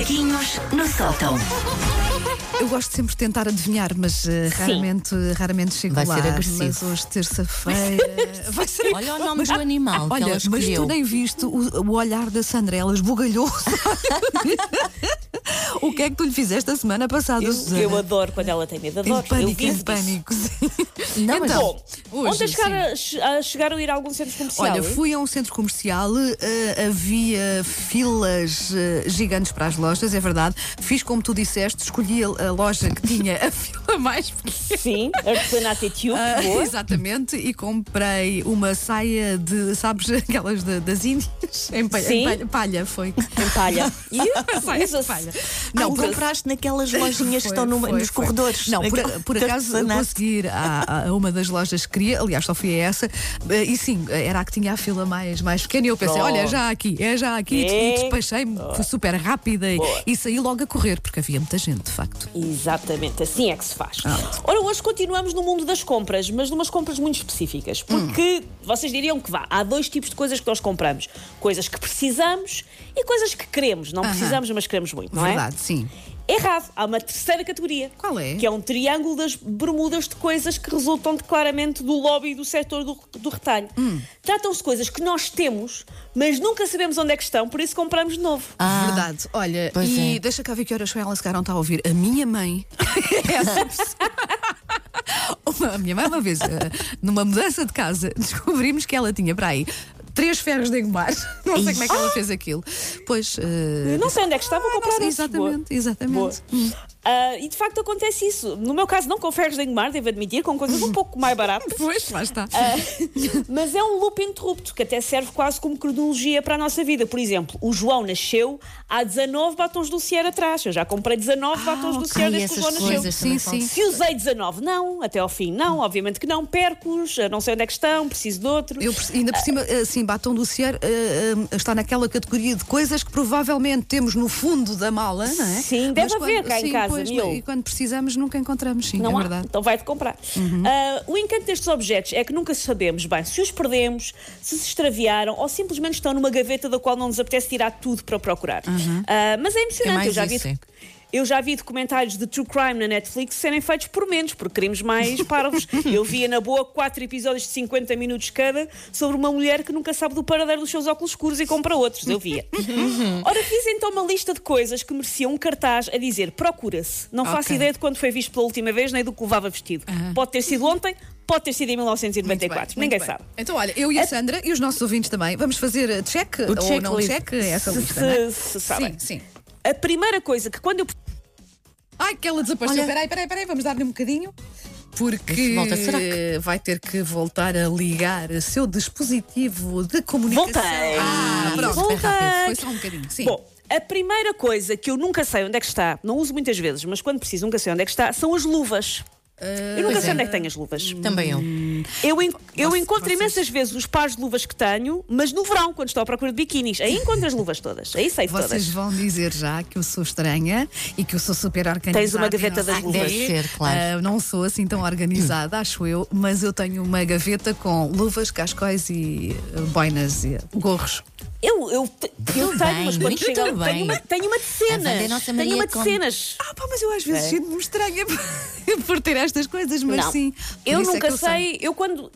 Macaquinhos no sótão. Eu gosto sempre de tentar adivinhar, mas eh, raramente, raramente chego Vai lá. ser agressivo. Mas hoje, terça-feira, vai ser. Olha o nome do animal que Olha, ela mas escolheu. tu nem viste o, o olhar da Sandra, ela esbugalhou. o que é que tu lhe fizeste a semana passada, Eu, Susana? eu adoro quando ela tem medo, adoro. eu pânico, vivo em pânico. Não, mas- então, Bom, hoje, ontem chegaram, a, a- chegaram a ir a algum centro comercial? Olha, fui a um centro comercial, eh, havia filas eh, gigantes para as lojas, é verdade. Fiz como tu disseste, escolhi a, a loja que tinha a fila mais pequena. Sim, artesanato e Ah, boa. exatamente, e comprei uma saia de, sabes, aquelas da- das Índias? Em palha, Sim. em palha, palha foi. Em palha. E Saia de usa-se. Não, Não, por, compraste naquelas lojinhas que estão no- foi, nos foi. corredores. Não, por, por acaso artesanato. consegui ir a, a uma das lojas que queria, aliás, só fui a essa, eh, e sim, era a que tinha a fila mais, mais pequena, e eu pensei, olha, já aqui, é já aqui, É. e despachei-me, fui super rápida e, e saí logo a correr, porque havia muita gente, de facto. Exatamente, assim é que se faz. Ah. Ora, hoje continuamos no mundo das compras, mas numas compras muito específicas. Porque vocês diriam que vá, há dois tipos de coisas que nós compramos: coisas que precisamos e coisas que queremos. Não Aham. precisamos, mas queremos muito, não Verdade, é? sim. Errado, há uma terceira categoria. Qual é? Que é um triângulo das bermudas de coisas que resultam de, claramente do lobby do setor do, do retalho. Hum. Tratam-se de coisas que nós temos, mas nunca sabemos onde é que estão, por isso compramos de novo. Ah, Verdade. Olha, e é. deixa cá ver que horas foi ela se calhar não está a ouvir. A minha mãe. Essa pessoa. Uma- a minha mãe, uma vez, eh, numa mudança de casa, descobrimos que ela tinha para aí. Três ferros de engomar. Não sei como é que ela fez aquilo. Pois. eh, Não sei onde é que está, vou comprar sei. Exatamente, exatamente. Ah, e de facto acontece isso. No meu caso, não com ferros de engomar, devo admitir, com coisas um pouco mais baratas. Pois, lá está. Ah, mas é um loop interrupto que até serve quase como cronologia para a nossa vida. Por exemplo, o João nasceu há 19 batons do Cier atrás. Eu já comprei 19 batons do ok, Cier desde que o João nasceu. Sim, sim. Se usei 19, não, até ao fim, não, obviamente que não. Percos, não sei onde é que estão, preciso de outro. Eu, ainda por cima, assim, batom do Cier eh, eh, está naquela categoria de coisas que provavelmente temos no fundo da mala, não é? Sim, deve Mas haver cá em sim, casa, pois. E quando precisamos, nunca encontramos, sim, Não é há, verdade. Uhum. então vai-te comprar. Ah, o encanto destes objetos é que nunca sabemos bem se os perdemos, se se extraviaram ou simplesmente estão numa gaveta da qual não nos apetece tirar tudo para procurar. Ah, mas é emocionante. mais eu, já vi, isso, é. Eu já vi documentários de true crime na Netflix serem feitos por menos, por crimes mais parvos. eu via na boa quatro episódios de 50 minutos cada sobre uma mulher que nunca sabe do paradeiro dos seus óculos escuros e compra outros. Eu via. Ora, fiz então uma lista de coisas que mereciam um cartaz a dizer procura-se. Não faço Ok. ideia de quando foi visto pela última vez nem do que levava vestido. Pode ter sido ontem, pode ter sido em 1994. Muito Ninguém bem. sabe. Então, olha, eu e a Sandra e os nossos ouvintes também vamos fazer uh, check ou não check essa Se- lista. não é? se- se sabem. Sim, sim. A primeira coisa que quando eu Ai, que ela desapareceu. Olha. Peraí, peraí, peraí, vamos dar-lhe um bocadinho. Porque volta. Será que- vai ter que voltar a ligar o seu dispositivo de comunicação. Voltei. Ah, pronto, Voltei. foi rápido. Foi só um bocadinho. Sim. Bom, a primeira coisa que eu nunca sei onde é que está, não uso muitas vezes, mas quando preciso nunca sei onde é que está, são as luvas. Eu nunca sei é. onde é que tenho as luvas. Também eu. Eu, en- eu Vocês- encontro vocês- imensas vezes os pares de luvas que tenho, mas no verão, quando estou à procura de biquinis. Aí encontro as luvas todas. Aí sei Vocês todas. vão dizer já que eu sou estranha e que eu sou super organizada. Tens uma gaveta das luvas. Deve ser, claro. Ah, não sou assim tão organizada, acho eu, mas eu tenho uma gaveta com luvas, cascóis e ah, boinas e gorros. Eu, eu, te- eu Tudo tenho, bem, quando muito tenho bem. uma, tenho uma de A Wanda é cenas. nossa Tenho Maria uma de com- cenas. Ah, pá, mas eu às vezes É. sinto-me estranha por ter estas coisas, mas não. sim. Por eu isso é nunca que sei. Eu quando.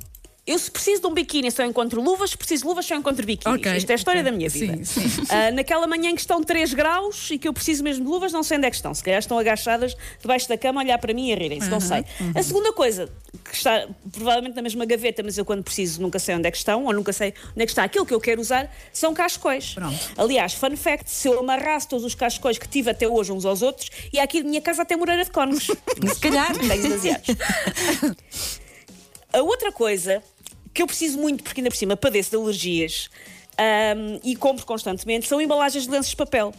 Eu se preciso de um biquíni só encontro luvas, se preciso de luvas só encontro biquínis. Ok, Isto é a história ok. da minha vida. Sim, sim. Ah, naquela manhã em que estão 3 graus e que eu preciso mesmo de luvas, não sei onde é que estão. Se calhar estão agachadas debaixo da cama a olhar para mim e a rirem-se, não sei. A segunda coisa, que está provavelmente na mesma gaveta, mas eu quando preciso nunca sei onde é que estão, ou nunca sei onde é que está aquilo que eu quero usar, são cascóis. Pronto. Aliás, fun fact, se eu amarrasse todos os cascóis que tive até hoje uns aos outros, e aqui de minha casa até Moreira de Cónegos. Se calhar. Tenho demasiados. A outra coisa que eu preciso muito, porque ainda por cima padeço de alergias ahm, e compro constantemente, são embalagens de lenços de papel.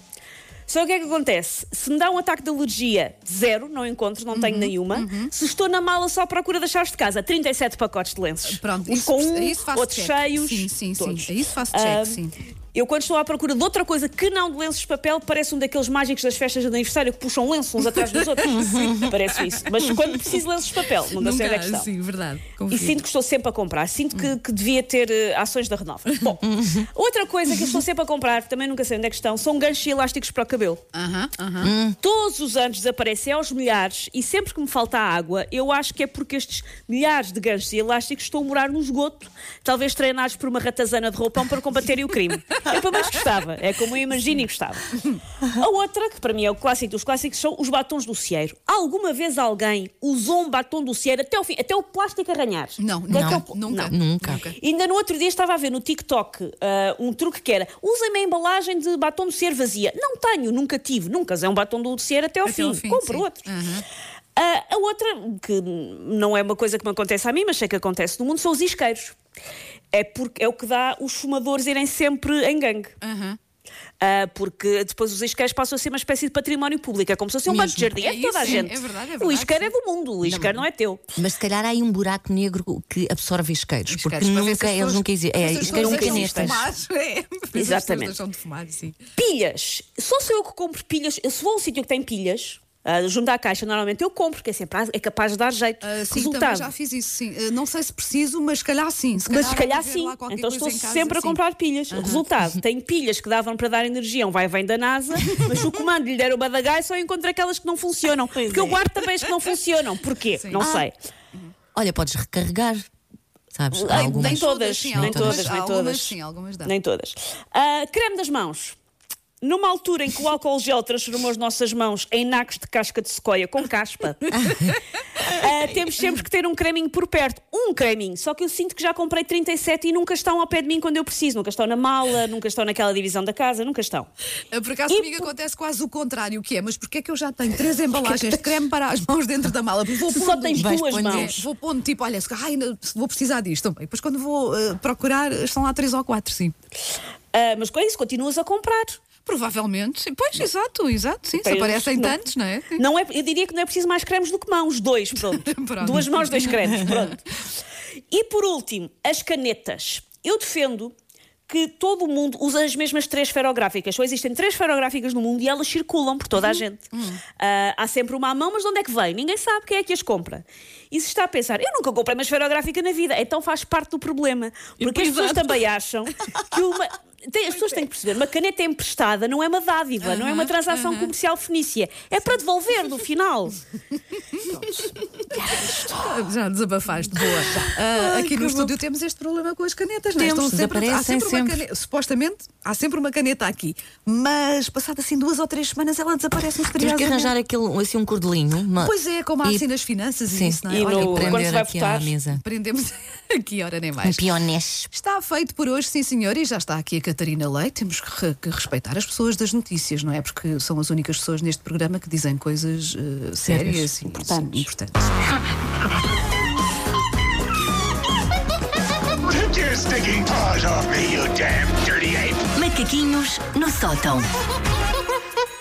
Só o que é que acontece? Se me dá um ataque de alergia, zero, não encontro, não tenho nenhuma. Se estou na mala só à procura das chaves de casa, 37 pacotes de lenços. Pronto, Uns isso, com um, isso outros check. cheios. Sim, sim, sim. todos. Isso faço check, sim. Eu, quando estou à procura de outra coisa que não de lenços de papel, parece um daqueles mágicos das festas de aniversário que puxam lenços uns atrás dos outros. parece isso. Mas quando preciso de lenços de papel, nunca, sei onde é que estão. sim, verdade. E confio. sinto que estou sempre a comprar. Sinto que, que devia ter eh, ações da Renova. Bom, outra coisa que eu estou sempre a comprar, também nunca sei onde é que estão, são ganchos elásticos para o cabelo. Aham, aham. Todos os anos desaparecem aos milhares e sempre que me falta água, eu acho que é porque estes milhares de ganchos e elásticos estão a morar no esgoto, talvez treinados por uma ratazana de roupão para combaterem o crime. Eu pelo menos gostava, é como eu imagino e gostava. A outra, que para mim é o clássico dos clássicos, são os batons do cieiro. Alguma vez alguém usou um batom do cieiro até o fim, até o plástico arranhar? Não, não, nunca. Nunca. Ainda no outro dia estava a ver no TikTok ah, um truque que era usem-me a embalagem de batom de cera vazia. Não tenho, nunca tive, nunca usei um batom de cera até ao Até fim. fim, Compro sim. outro. Aham. Ah, a outra, que não é uma coisa que me acontece a mim, mas sei que acontece no mundo, são os isqueiros. É, porque, é o que dá os fumadores irem sempre em gangue. Aham. Ah, porque depois os isqueiros passam a ser uma espécie de património público. É como se fosse um banco de jardim. É, É toda a isso, é- gente. é verdade, é o verdade, isqueiro sim. é do mundo, o isqueiro não, é teu. Mas se calhar há aí um buraco negro que absorve isqueiros, porque Isqueiros, nunca, eles nunca existem. É, se as isqueiro pessoas deixam de canetas. fumar, é, Exatamente. de fumar, sim. Pilhas. Só sou eu que compro pilhas. Eu, se vou a um sítio que tem pilhas, ah, junto à caixa, normalmente eu compro, porque é sempre é capaz de dar jeito. Ah, sim, Resultado. também já fiz isso, sim. Ah, não sei se preciso, mas se calhar sim. Se Mas se calhar sim, então estou sempre a sim. comprar pilhas. Resultado, tenho pilhas que davam para dar energia, um vai vem da NASA, mas se o comando lhe der o badagai, só encontro aquelas que não funcionam. Porque eu guardo também as que não funcionam. Porquê? Não sei. Olha, podes recarregar. Sabes? Ai, algumas. nem todas, sim, nem todas, nem algumas todas. sim, algumas dá. Nem todas. Ah, creme das mãos. Numa altura em que o álcool gel transformou as nossas mãos em nacos de casca de sequoia com caspa, ah, temos sempre que ter um creminho por perto. Um creminho. Só que eu sinto que já comprei 37 e nunca estão ao pé de mim quando eu preciso. Nunca estão na mala, nunca estão naquela divisão da casa, nunca estão. Ah, Por acaso E comigo por- acontece quase o contrário, que é? Mas porquê é que eu já tenho três embalagens de creme para as mãos dentro da mala? Vou Se só pondo- tens duas pondo- mãos. É, vou pondo tipo, olha, vou precisar disto. Bem, Depois quando vou ah, procurar, estão lá três ou quatro, sim. Ah, mas com isso, continuas a comprar. Provavelmente, sim. Pois, exato, exato, sim. Se aparecem não- tantos, não é? Não é, eu diria que não é preciso mais cremes do que mãos, dois, pronto. Pronto. Duas mãos, dois cremes, pronto. E por último, as canetas. Eu defendo que todo o mundo usa as mesmas três esferográficas. Só existem três esferográficas no mundo e elas circulam por toda a gente. Ah, há sempre uma à mão, mas de onde é que vem? Ninguém sabe quem é que as compra. E se está a pensar, eu nunca comprei uma esferográfica na vida, então faz parte do problema. Porque as pessoas também acham que uma. tem- as pessoas têm que perceber, uma caneta emprestada não é uma dádiva, não é uma transação comercial fenícia. É para devolver no final. Já desabafaste, boa. Ah, aqui no estúdio temos este problema com as canetas, não é? Temos, Estão sempre, há sempre uma sempre. caneta, supostamente há sempre uma caneta aqui, mas passado assim duas ou três semanas ela desaparece Temos que misteriosamente. arranjar aquele, assim, um cordelinho. uma- Pois é, como há E- assim nas finanças e Sim. isso, não é? E Olha, no- quando se vai aqui votar. prendemos aqui, ora nem Um mais. pionês. Está feito por hoje, sim senhor, e já está aqui a Catarina Leite. Temos que, re- que respeitar as pessoas das notícias, não é? Porque são as únicas pessoas neste programa que dizem coisas eh, sérias e Importantes. importantes. Macaquinhos no sótão.